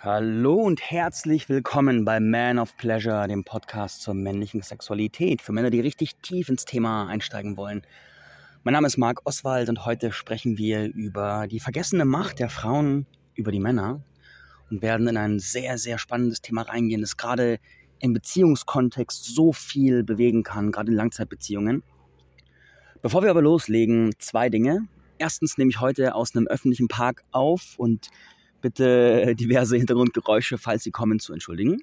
Hallo und herzlich willkommen bei Man of Pleasure, dem Podcast zur männlichen Sexualität für Männer, die richtig tief ins Thema einsteigen wollen. Mein Name ist Marc Oswald und heute sprechen wir über die vergessene Macht der Frauen über die Männer und werden in ein sehr, sehr spannendes Thema reingehen, das gerade im Beziehungskontext so viel bewegen kann, gerade in Langzeitbeziehungen. Bevor wir aber loslegen, zwei Dinge. Erstens nehme ich heute aus einem öffentlichen Park auf und bitte diverse Hintergrundgeräusche, falls sie kommen, zu entschuldigen.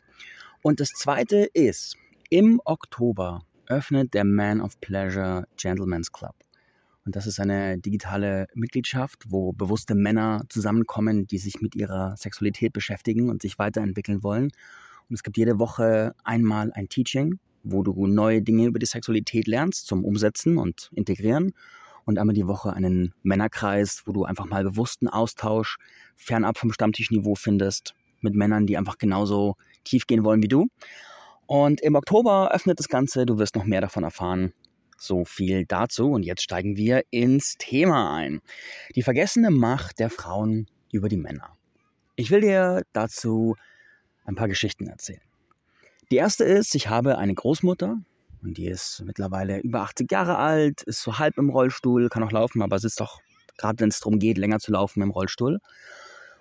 Und das zweite ist, im Oktober öffnet der Man of Pleasure Gentleman's Club. Und das ist eine digitale Mitgliedschaft, wo bewusste Männer zusammenkommen, die sich mit ihrer Sexualität beschäftigen und sich weiterentwickeln wollen. Und es gibt jede Woche einmal ein Teaching, wo du neue Dinge über die Sexualität lernst zum Umsetzen und Integrieren und einmal die Woche einen Männerkreis, wo du einfach mal bewussten Austausch fernab vom Stammtischniveau findest mit Männern, die einfach genauso tief gehen wollen wie du. Und im Oktober öffnet das Ganze, du wirst noch mehr davon erfahren. So viel dazu und jetzt steigen wir ins Thema ein. Die vergessene Macht der Frauen über die Männer. Ich will dir dazu ein paar Geschichten erzählen. Die erste ist, ich habe eine Großmutter, und die ist mittlerweile über 80 Jahre alt, ist so halb im Rollstuhl, kann auch laufen, aber sitzt doch, gerade wenn es darum geht, länger zu laufen im Rollstuhl.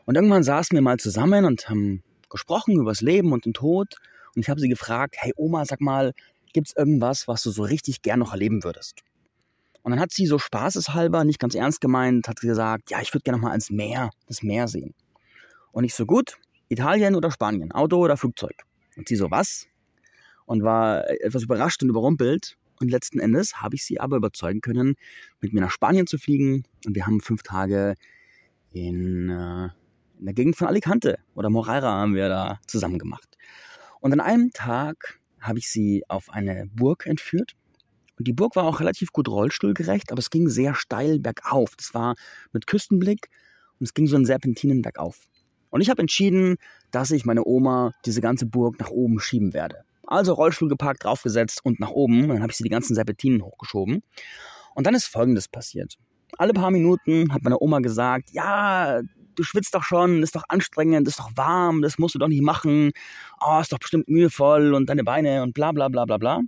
Und irgendwann saßen wir mal zusammen und haben gesprochen über das Leben und den Tod. Und ich habe sie gefragt, hey Oma, sag mal, gibt es irgendwas, was du so richtig gern noch erleben würdest? Und dann hat sie so spaßeshalber, nicht ganz ernst gemeint, hat gesagt, ja, ich würde gerne noch mal ans Meer, das Meer sehen. Und ich so, gut, Italien oder Spanien, Auto oder Flugzeug? Und sie so, was? Und war etwas überrascht und überrumpelt. Und letzten Endes habe ich sie aber überzeugen können, mit mir nach Spanien zu fliegen. Und wir haben fünf Tage in, äh, in der Gegend von Alicante oder Moreira haben wir da zusammen gemacht. Und an einem Tag habe ich sie auf eine Burg entführt. Und die Burg war auch relativ gut rollstuhlgerecht, aber es ging sehr steil bergauf. Das war mit Küstenblick und es ging so einen Serpentinen bergauf. Und ich habe entschieden, dass ich meine Oma diese ganze Burg nach oben schieben werde. Also Rollstuhl geparkt, draufgesetzt und nach oben. Dann habe ich sie die ganzen Serpentinen hochgeschoben. Und dann ist Folgendes passiert. Alle paar Minuten hat meine Oma gesagt, ja, du schwitzt doch schon, ist doch anstrengend, ist doch warm, das musst du doch nicht machen. Oh, ist doch bestimmt mühevoll und deine Beine und bla bla bla bla bla.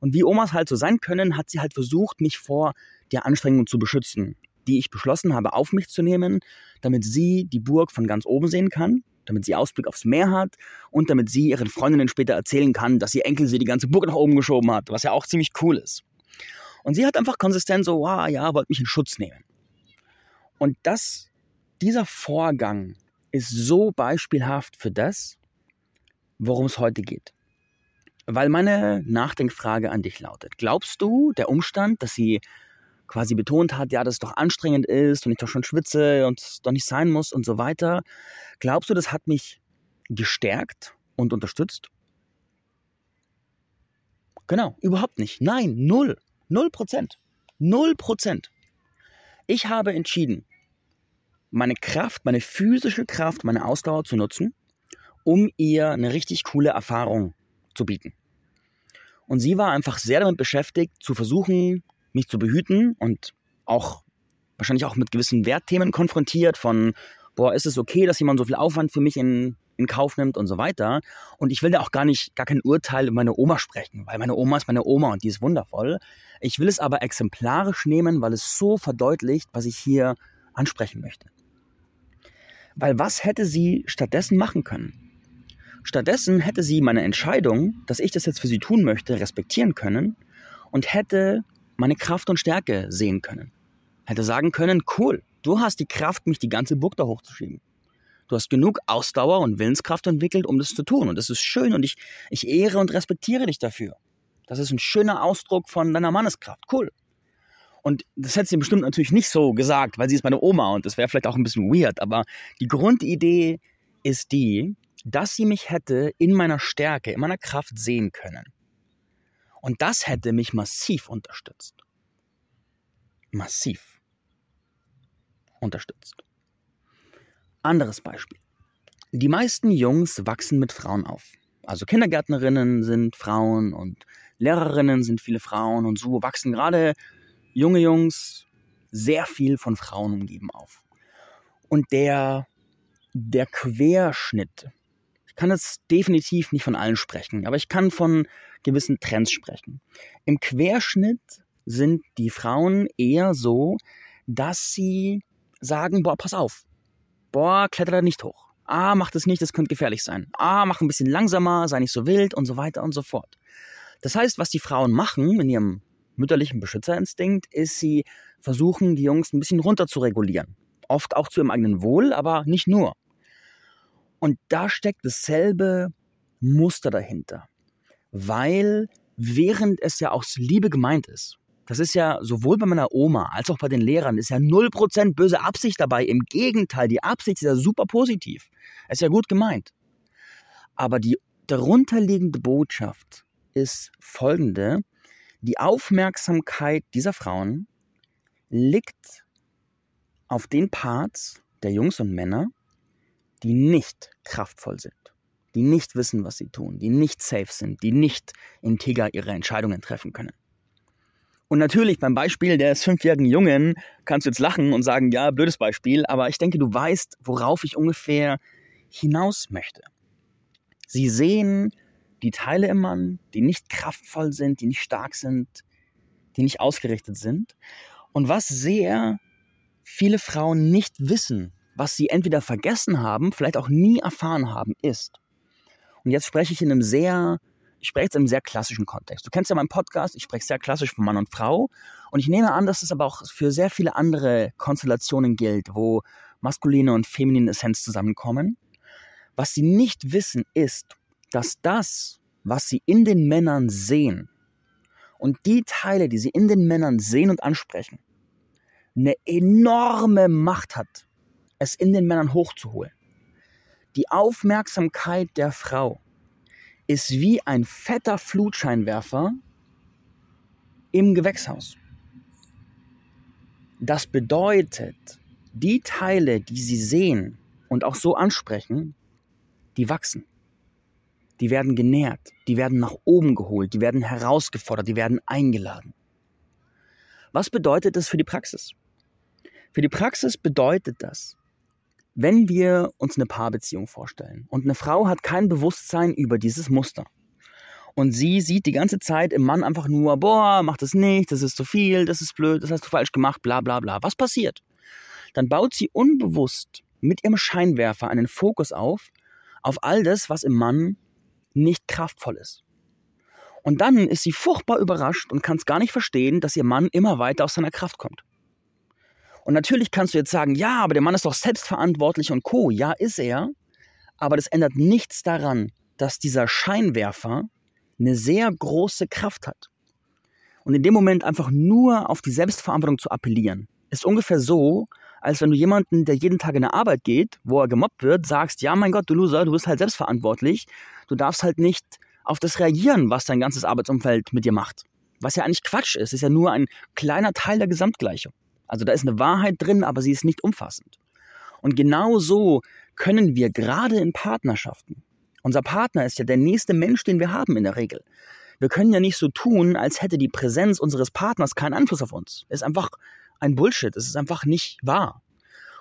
Und wie Omas halt so sein können, hat sie halt versucht, mich vor der Anstrengung zu beschützen, die ich beschlossen habe, auf mich zu nehmen, damit sie die Burg von ganz oben sehen kann damit sie Ausblick aufs Meer hat und damit sie ihren Freundinnen später erzählen kann, dass ihr Enkel sie die ganze Burg nach oben geschoben hat, was ja auch ziemlich cool ist. Und sie hat einfach konsistent so, wow, ja, wollte mich in Schutz nehmen. Und das, dieser Vorgang ist so beispielhaft für das, worum es heute geht. Weil meine Nachdenkfrage an dich lautet, glaubst du, der Umstand, dass sie quasi betont hat, ja, dass es doch anstrengend ist und ich doch schon schwitze und es doch nicht sein muss und so weiter. Glaubst du, das hat mich gestärkt und unterstützt? Genau, überhaupt nicht. Nein, null. Null Prozent. Null Prozent. Ich habe entschieden, meine Kraft, meine physische Kraft, meine Ausdauer zu nutzen, um ihr eine richtig coole Erfahrung zu bieten. Und sie war einfach sehr damit beschäftigt, zu versuchen, mich zu behüten und auch wahrscheinlich auch mit gewissen Wertthemen konfrontiert von, boah, ist es okay, dass jemand so viel Aufwand für mich in, in Kauf nimmt und so weiter. Und ich will da auch gar nicht, gar kein Urteil über meine Oma sprechen, weil meine Oma ist meine Oma und die ist wundervoll. Ich will es aber exemplarisch nehmen, weil es so verdeutlicht, was ich hier ansprechen möchte. Weil was hätte sie stattdessen machen können? Stattdessen hätte sie meine Entscheidung, dass ich das jetzt für sie tun möchte, respektieren können und hätte meine Kraft und Stärke sehen können. Hätte sagen können, cool, du hast die Kraft, mich die ganze Burg da hochzuschieben. Du hast genug Ausdauer und Willenskraft entwickelt, um das zu tun. Und das ist schön und ich, ich ehre und respektiere dich dafür. Das ist ein schöner Ausdruck von deiner Manneskraft. Cool. Und das hätte sie bestimmt natürlich nicht so gesagt, weil sie ist meine Oma und das wäre vielleicht auch ein bisschen weird. Aber die Grundidee ist die, dass sie mich hätte in meiner Stärke, in meiner Kraft sehen können. Und das hätte mich massiv unterstützt. Massiv unterstützt. Anderes Beispiel. Die meisten Jungs wachsen mit Frauen auf. Also Kindergärtnerinnen sind Frauen und Lehrerinnen sind viele Frauen und so wachsen gerade junge Jungs sehr viel von Frauen umgeben auf. Und der der Querschnitt. Ich kann jetzt definitiv nicht von allen sprechen, aber ich kann von gewissen Trends sprechen. Im Querschnitt sind die Frauen eher so, dass sie sagen, boah, pass auf, boah, kletter da nicht hoch. Ah, mach das nicht, das könnte gefährlich sein. Ah, mach ein bisschen langsamer, sei nicht so wild und so weiter und so fort. Das heißt, was die Frauen machen in ihrem mütterlichen Beschützerinstinkt, ist, sie versuchen, die Jungs ein bisschen runter zu regulieren. Oft auch zu ihrem eigenen Wohl, aber nicht nur. Und da steckt dasselbe Muster dahinter. Weil während es ja aus Liebe gemeint ist, das ist ja sowohl bei meiner Oma als auch bei den Lehrern, ist ja 0% böse Absicht dabei. Im Gegenteil, die Absicht ist ja super positiv. Ist ja gut gemeint. Aber die darunterliegende Botschaft ist folgende. Die Aufmerksamkeit dieser Frauen liegt auf den Parts der Jungs und Männer, die nicht kraftvoll sind, die nicht wissen, was sie tun, die nicht safe sind, die nicht integer ihre Entscheidungen treffen können. Und natürlich beim Beispiel des fünfjährigen Jungen kannst du jetzt lachen und sagen, ja, blödes Beispiel, aber ich denke, du weißt, worauf ich ungefähr hinaus möchte. Sie sehen die Teile im Mann, die nicht kraftvoll sind, die nicht stark sind, die nicht ausgerichtet sind. Und was sehr viele Frauen nicht wissen, was sie entweder vergessen haben, vielleicht auch nie erfahren haben, ist. Und jetzt spreche ich in einem sehr, ich spreche jetzt in einem sehr klassischen Kontext. Du kennst ja meinen Podcast, ich spreche sehr klassisch von Mann und Frau. Und ich nehme an, dass es aber auch für sehr viele andere Konstellationen gilt, wo maskuline und feminine Essenz zusammenkommen. Was sie nicht wissen, ist, dass das, was sie in den Männern sehen und die Teile, die sie in den Männern sehen und ansprechen, eine enorme Macht hat es in den Männern hochzuholen. Die Aufmerksamkeit der Frau ist wie ein fetter Flutscheinwerfer im Gewächshaus. Das bedeutet, die Teile, die sie sehen und auch so ansprechen, die wachsen. Die werden genährt, die werden nach oben geholt, die werden herausgefordert, die werden eingeladen. Was bedeutet das für die Praxis? Für die Praxis bedeutet das, wenn wir uns eine Paarbeziehung vorstellen und eine Frau hat kein Bewusstsein über dieses Muster und sie sieht die ganze Zeit im Mann einfach nur, boah, mach das nicht, das ist zu viel, das ist blöd, das hast du falsch gemacht, bla bla bla. Was passiert? Dann baut sie unbewusst mit ihrem Scheinwerfer einen Fokus auf, auf all das, was im Mann nicht kraftvoll ist. Und dann ist sie furchtbar überrascht und kann es gar nicht verstehen, dass ihr Mann immer weiter aus seiner Kraft kommt. Und natürlich kannst du jetzt sagen, ja, aber der Mann ist doch selbstverantwortlich und co. Ja, ist er. Aber das ändert nichts daran, dass dieser Scheinwerfer eine sehr große Kraft hat. Und in dem Moment einfach nur auf die Selbstverantwortung zu appellieren, ist ungefähr so, als wenn du jemanden, der jeden Tag in der Arbeit geht, wo er gemobbt wird, sagst, ja, mein Gott, du Loser, du bist halt selbstverantwortlich. Du darfst halt nicht auf das reagieren, was dein ganzes Arbeitsumfeld mit dir macht. Was ja eigentlich Quatsch ist, ist ja nur ein kleiner Teil der Gesamtgleichung. Also da ist eine Wahrheit drin, aber sie ist nicht umfassend. Und genau so können wir gerade in Partnerschaften, unser Partner ist ja der nächste Mensch, den wir haben in der Regel. Wir können ja nicht so tun, als hätte die Präsenz unseres Partners keinen Einfluss auf uns. Ist einfach ein Bullshit, es ist einfach nicht wahr.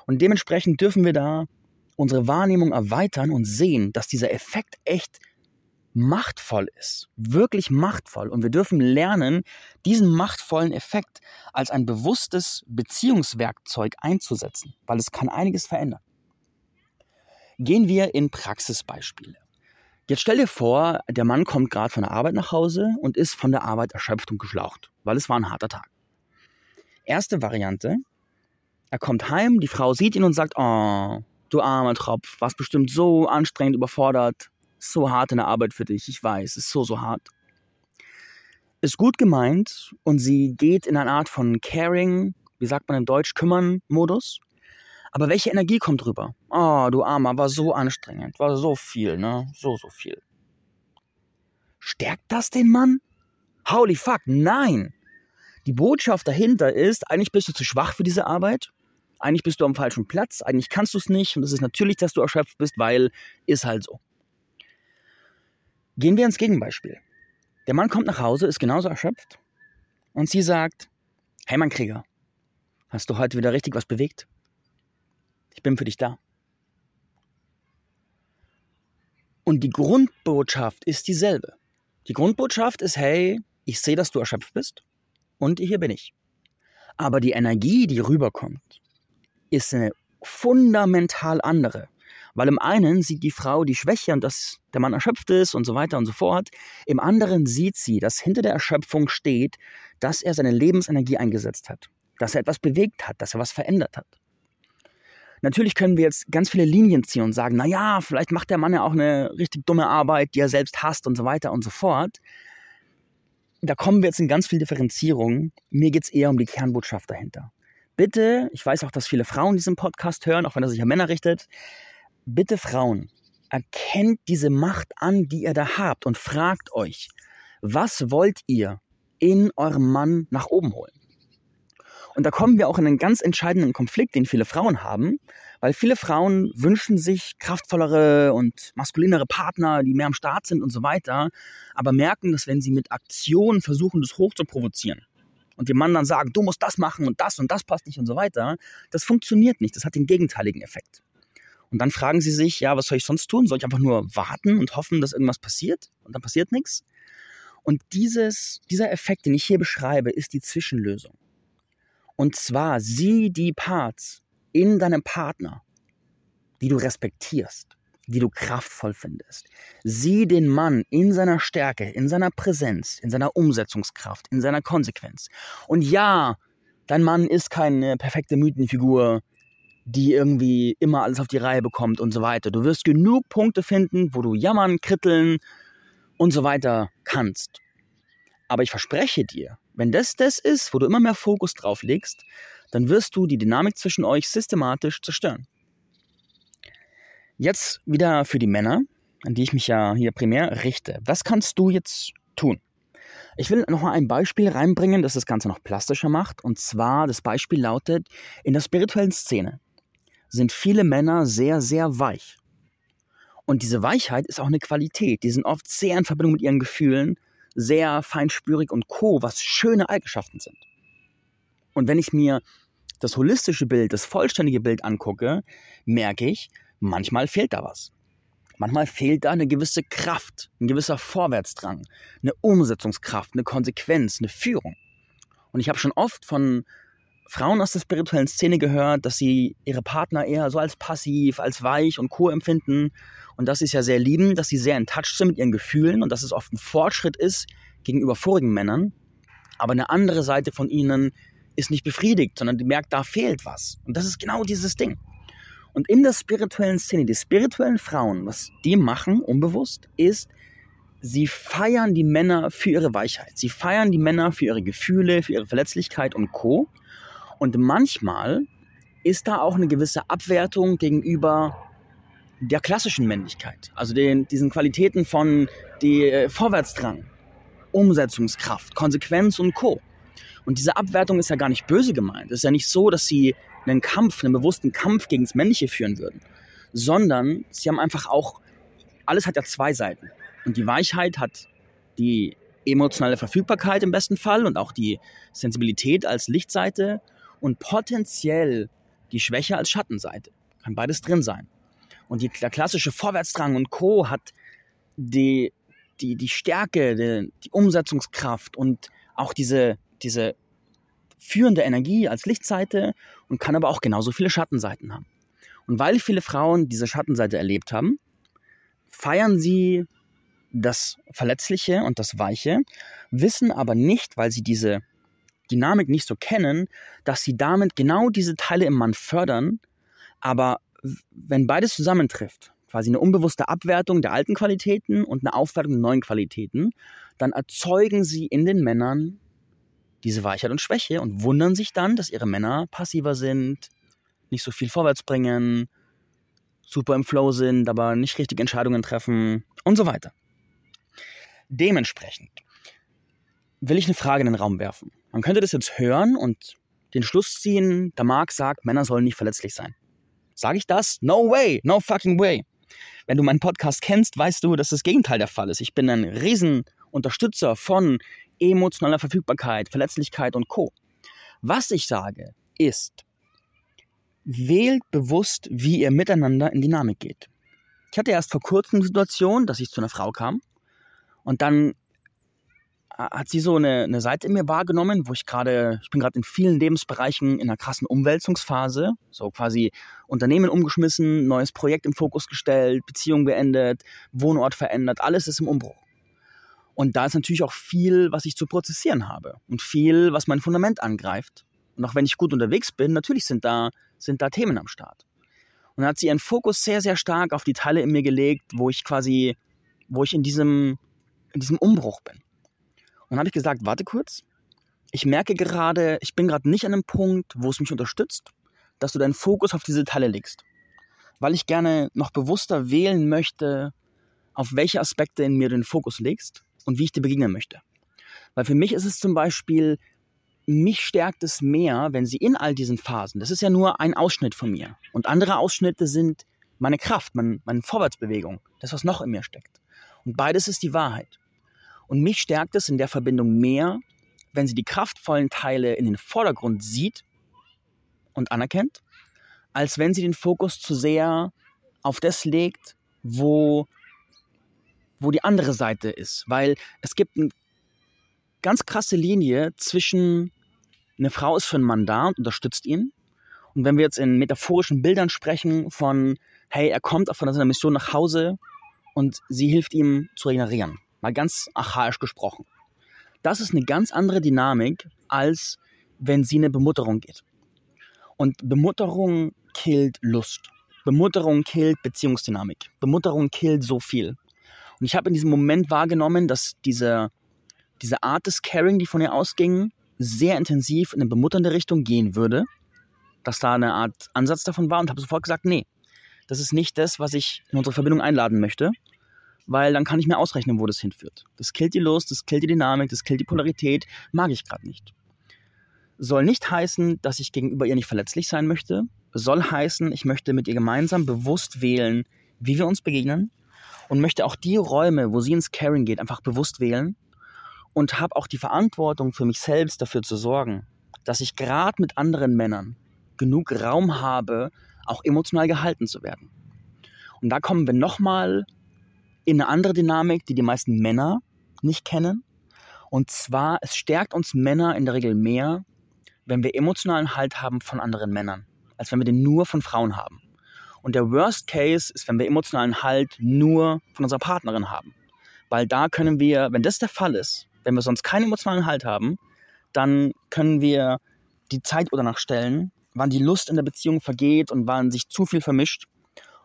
Und dementsprechend dürfen wir da unsere Wahrnehmung erweitern und sehen, dass dieser Effekt echt machtvoll ist, wirklich machtvoll. Und wir dürfen lernen, diesen machtvollen Effekt als ein bewusstes Beziehungswerkzeug einzusetzen, weil es kann einiges verändern. Gehen wir in Praxisbeispiele. Jetzt stell dir vor, der Mann kommt gerade von der Arbeit nach Hause und ist von der Arbeit erschöpft und geschlaucht, weil es war ein harter Tag. Erste Variante, er kommt heim, die Frau sieht ihn und sagt, oh, du armer Tropf, warst bestimmt so anstrengend überfordert, so hart in der Arbeit für dich, ich weiß, ist so, so hart. Ist gut gemeint und sie geht in eine Art von Caring, wie sagt man in Deutsch, kümmern Modus. Aber welche Energie kommt rüber? Oh, du Armer, war so anstrengend, war so viel, ne? So, so viel. Stärkt das den Mann? Holy fuck, nein! Die Botschaft dahinter ist, eigentlich bist du zu schwach für diese Arbeit. Eigentlich bist du am falschen Platz. Eigentlich kannst du es nicht. Und es ist natürlich, dass du erschöpft bist, weil ist halt so. Gehen wir ins Gegenbeispiel. Der Mann kommt nach Hause, ist genauso erschöpft und sie sagt, hey mein Krieger, hast du heute wieder richtig was bewegt? Ich bin für dich da. Und die Grundbotschaft ist dieselbe. Die Grundbotschaft ist, hey, ich sehe, dass du erschöpft bist und hier bin ich. Aber die Energie, die rüberkommt, ist eine fundamental andere. Weil im einen sieht die Frau die Schwäche und dass der Mann erschöpft ist und so weiter und so fort. Im anderen sieht sie, dass hinter der Erschöpfung steht, dass er seine Lebensenergie eingesetzt hat, dass er etwas bewegt hat, dass er was verändert hat. Natürlich können wir jetzt ganz viele Linien ziehen und sagen, naja, vielleicht macht der Mann ja auch eine richtig dumme Arbeit, die er selbst hasst und so weiter und so fort. Da kommen wir jetzt in ganz viel Differenzierung. Mir geht es eher um die Kernbotschaft dahinter. Bitte, ich weiß auch, dass viele Frauen diesen Podcast hören, auch wenn er sich an Männer richtet. Bitte Frauen, erkennt diese Macht an, die ihr da habt und fragt euch, was wollt ihr in eurem Mann nach oben holen? Und da kommen wir auch in einen ganz entscheidenden Konflikt, den viele Frauen haben, weil viele Frauen wünschen sich kraftvollere und maskulinere Partner, die mehr am Start sind und so weiter, aber merken, dass wenn sie mit Aktionen versuchen, das hoch zu provozieren und dem Mann dann sagen, du musst das machen und das und das passt nicht und so weiter, das funktioniert nicht. Das hat den gegenteiligen Effekt. Und dann fragen sie sich, ja, was soll ich sonst tun? Soll ich einfach nur warten und hoffen, dass irgendwas passiert? Und dann passiert nichts? Und dieses, dieser Effekt, den ich hier beschreibe, ist die Zwischenlösung. Und zwar sieh die Parts in deinem Partner, die du respektierst, die du kraftvoll findest. Sieh den Mann in seiner Stärke, in seiner Präsenz, in seiner Umsetzungskraft, in seiner Konsequenz. Und ja, dein Mann ist keine perfekte Mythenfigur, die irgendwie immer alles auf die Reihe bekommt und so weiter. Du wirst genug Punkte finden, wo du jammern, kritteln und so weiter kannst. Aber ich verspreche dir, wenn das das ist, wo du immer mehr Fokus drauf legst, dann wirst du die Dynamik zwischen euch systematisch zerstören. Jetzt wieder für die Männer, an die ich mich ja hier primär richte. Was kannst du jetzt tun? Ich will noch mal ein Beispiel reinbringen, das das Ganze noch plastischer macht. Und zwar, das Beispiel lautet, in der spirituellen Szene sind viele Männer sehr, sehr weich. Und diese Weichheit ist auch eine Qualität. Die sind oft sehr in Verbindung mit ihren Gefühlen, sehr feinspürig und co, was schöne Eigenschaften sind. Und wenn ich mir das holistische Bild, das vollständige Bild angucke, merke ich, manchmal fehlt da was. Manchmal fehlt da eine gewisse Kraft, ein gewisser Vorwärtsdrang, eine Umsetzungskraft, eine Konsequenz, eine Führung. Und ich habe schon oft von Frauen aus der spirituellen Szene gehört, dass sie ihre Partner eher so als passiv, als weich und co empfinden und das ist ja sehr lieben, dass sie sehr in Touch sind mit ihren Gefühlen und dass es oft ein Fortschritt ist gegenüber vorigen Männern. Aber eine andere Seite von ihnen ist nicht befriedigt, sondern die merkt, da fehlt was. Und das ist genau dieses Ding. Und in der spirituellen Szene, die spirituellen Frauen, was die machen, unbewusst, ist, sie feiern die Männer für ihre Weichheit. Sie feiern die Männer für ihre Gefühle, für ihre Verletzlichkeit und Co. Und manchmal ist da auch eine gewisse Abwertung gegenüber der klassischen Männlichkeit, also den, diesen Qualitäten von die äh, Vorwärtsdrang, Umsetzungskraft, Konsequenz und Co. Und diese Abwertung ist ja gar nicht böse gemeint. Es ist ja nicht so, dass sie einen Kampf, einen bewussten Kampf gegen das Männliche führen würden, sondern sie haben einfach auch, alles hat ja zwei Seiten. Und die Weichheit hat die emotionale Verfügbarkeit im besten Fall und auch die Sensibilität als Lichtseite und potenziell die Schwäche als Schattenseite. Kann beides drin sein. Und die, der klassische Vorwärtsdrang und Co. hat die, die, die Stärke, die, die Umsetzungskraft und auch diese, diese führende Energie als Lichtseite und kann aber auch genauso viele Schattenseiten haben. Und weil viele Frauen diese Schattenseite erlebt haben, feiern sie das Verletzliche und das Weiche, wissen aber nicht, weil sie diese Dynamik nicht so kennen, dass sie damit genau diese Teile im Mann fördern, aber wenn beides zusammentrifft, quasi eine unbewusste Abwertung der alten Qualitäten und eine Aufwertung der neuen Qualitäten, dann erzeugen sie in den Männern diese Weichheit und Schwäche und wundern sich dann, dass ihre Männer passiver sind, nicht so viel vorwärts bringen, super im Flow sind, aber nicht richtig Entscheidungen treffen und so weiter. Dementsprechend will ich eine Frage in den Raum werfen. Man könnte das jetzt hören und den Schluss ziehen, der Marc sagt, Männer sollen nicht verletzlich sein. Sage ich das? No way, no fucking way. Wenn du meinen Podcast kennst, weißt du, dass das Gegenteil der Fall ist. Ich bin ein Riesenunterstützer von emotionaler Verfügbarkeit, Verletzlichkeit und Co. Was ich sage, ist, wählt bewusst, wie ihr miteinander in Dynamik geht. Ich hatte erst vor kurzem die Situation, dass ich zu einer Frau kam und dann hat sie so eine, eine Seite in mir wahrgenommen, wo ich gerade, ich bin gerade in vielen Lebensbereichen in einer krassen Umwälzungsphase, so quasi Unternehmen umgeschmissen, neues Projekt im Fokus gestellt, Beziehung beendet, Wohnort verändert, alles ist im Umbruch. Und da ist natürlich auch viel, was ich zu prozessieren habe und viel, was mein Fundament angreift. Und auch wenn ich gut unterwegs bin, natürlich sind da, sind da Themen am Start. Und dann hat sie ihren Fokus sehr, sehr stark auf die Teile in mir gelegt, wo ich quasi, wo ich in diesem, in diesem Umbruch bin. Und dann habe ich gesagt, warte kurz, ich merke gerade, ich bin gerade nicht an einem Punkt, wo es mich unterstützt, dass du deinen Fokus auf diese Teile legst. Weil ich gerne noch bewusster wählen möchte, auf welche Aspekte in mir du den Fokus legst und wie ich dir begegnen möchte. Weil für mich ist es zum Beispiel, mich stärkt es mehr, wenn sie in all diesen Phasen, das ist ja nur ein Ausschnitt von mir. Und andere Ausschnitte sind meine Kraft, mein, meine Vorwärtsbewegung, das, was noch in mir steckt. Und beides ist die Wahrheit. Und mich stärkt es in der Verbindung mehr, wenn sie die kraftvollen Teile in den Vordergrund sieht und anerkennt, als wenn sie den Fokus zu sehr auf das legt, wo, wo die andere Seite ist. Weil es gibt eine ganz krasse Linie zwischen eine Frau ist für einen Mann da und unterstützt ihn. Und wenn wir jetzt in metaphorischen Bildern sprechen von, hey, er kommt von seiner Mission nach Hause und sie hilft ihm zu regenerieren Mal ganz archaisch gesprochen. Das ist eine ganz andere Dynamik, als wenn sie eine Bemutterung geht. Und Bemutterung killt Lust. Bemutterung killt Beziehungsdynamik. Bemutterung killt so viel. Und ich habe in diesem Moment wahrgenommen, dass diese, diese Art des Caring, die von ihr ausging, sehr intensiv in eine bemutternde Richtung gehen würde. Dass da eine Art Ansatz davon war und habe sofort gesagt, nee, das ist nicht das, was ich in unsere Verbindung einladen möchte weil dann kann ich mir ausrechnen, wo das hinführt. Das killt die Lust, das killt die Dynamik, das killt die Polarität, mag ich gerade nicht. Soll nicht heißen, dass ich gegenüber ihr nicht verletzlich sein möchte, soll heißen, ich möchte mit ihr gemeinsam bewusst wählen, wie wir uns begegnen und möchte auch die Räume, wo sie ins Caring geht, einfach bewusst wählen und habe auch die Verantwortung für mich selbst dafür zu sorgen, dass ich gerade mit anderen Männern genug Raum habe, auch emotional gehalten zu werden. Und da kommen wir nochmal in eine andere Dynamik, die die meisten Männer nicht kennen. Und zwar, es stärkt uns Männer in der Regel mehr, wenn wir emotionalen Halt haben von anderen Männern, als wenn wir den nur von Frauen haben. Und der Worst Case ist, wenn wir emotionalen Halt nur von unserer Partnerin haben. Weil da können wir, wenn das der Fall ist, wenn wir sonst keinen emotionalen Halt haben, dann können wir die Zeituhr danach stellen, wann die Lust in der Beziehung vergeht und wann sich zu viel vermischt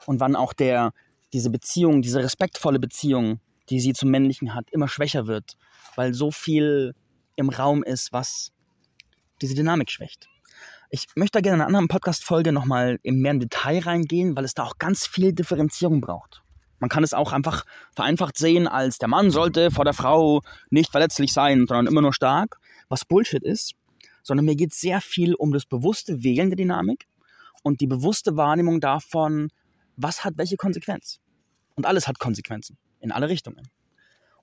und wann auch der, diese Beziehung, diese respektvolle Beziehung, die sie zum Männlichen hat, immer schwächer wird, weil so viel im Raum ist, was diese Dynamik schwächt. Ich möchte da gerne in einer anderen Podcast-Folge nochmal in mehr Detail reingehen, weil es da auch ganz viel Differenzierung braucht. Man kann es auch einfach vereinfacht sehen, als der Mann sollte vor der Frau nicht verletzlich sein, sondern immer nur stark, was Bullshit ist, sondern mir geht sehr viel um das bewusste Wählen der Dynamik und die bewusste Wahrnehmung davon, was hat welche Konsequenz. Und alles hat Konsequenzen in alle Richtungen.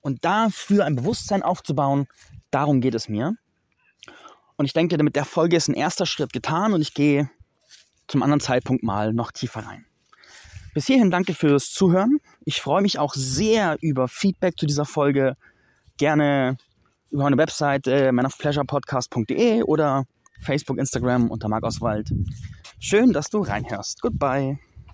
Und dafür ein Bewusstsein aufzubauen, darum geht es mir. Und ich denke, mit der Folge ist ein erster Schritt getan und ich gehe zum anderen Zeitpunkt mal noch tiefer rein. Bis hierhin danke fürs Zuhören. Ich freue mich auch sehr über Feedback zu dieser Folge. Gerne über meine Webseite manofpleasurepodcast.de oder Facebook, Instagram unter Marc Oswald. Schön, dass du reinhörst. Goodbye.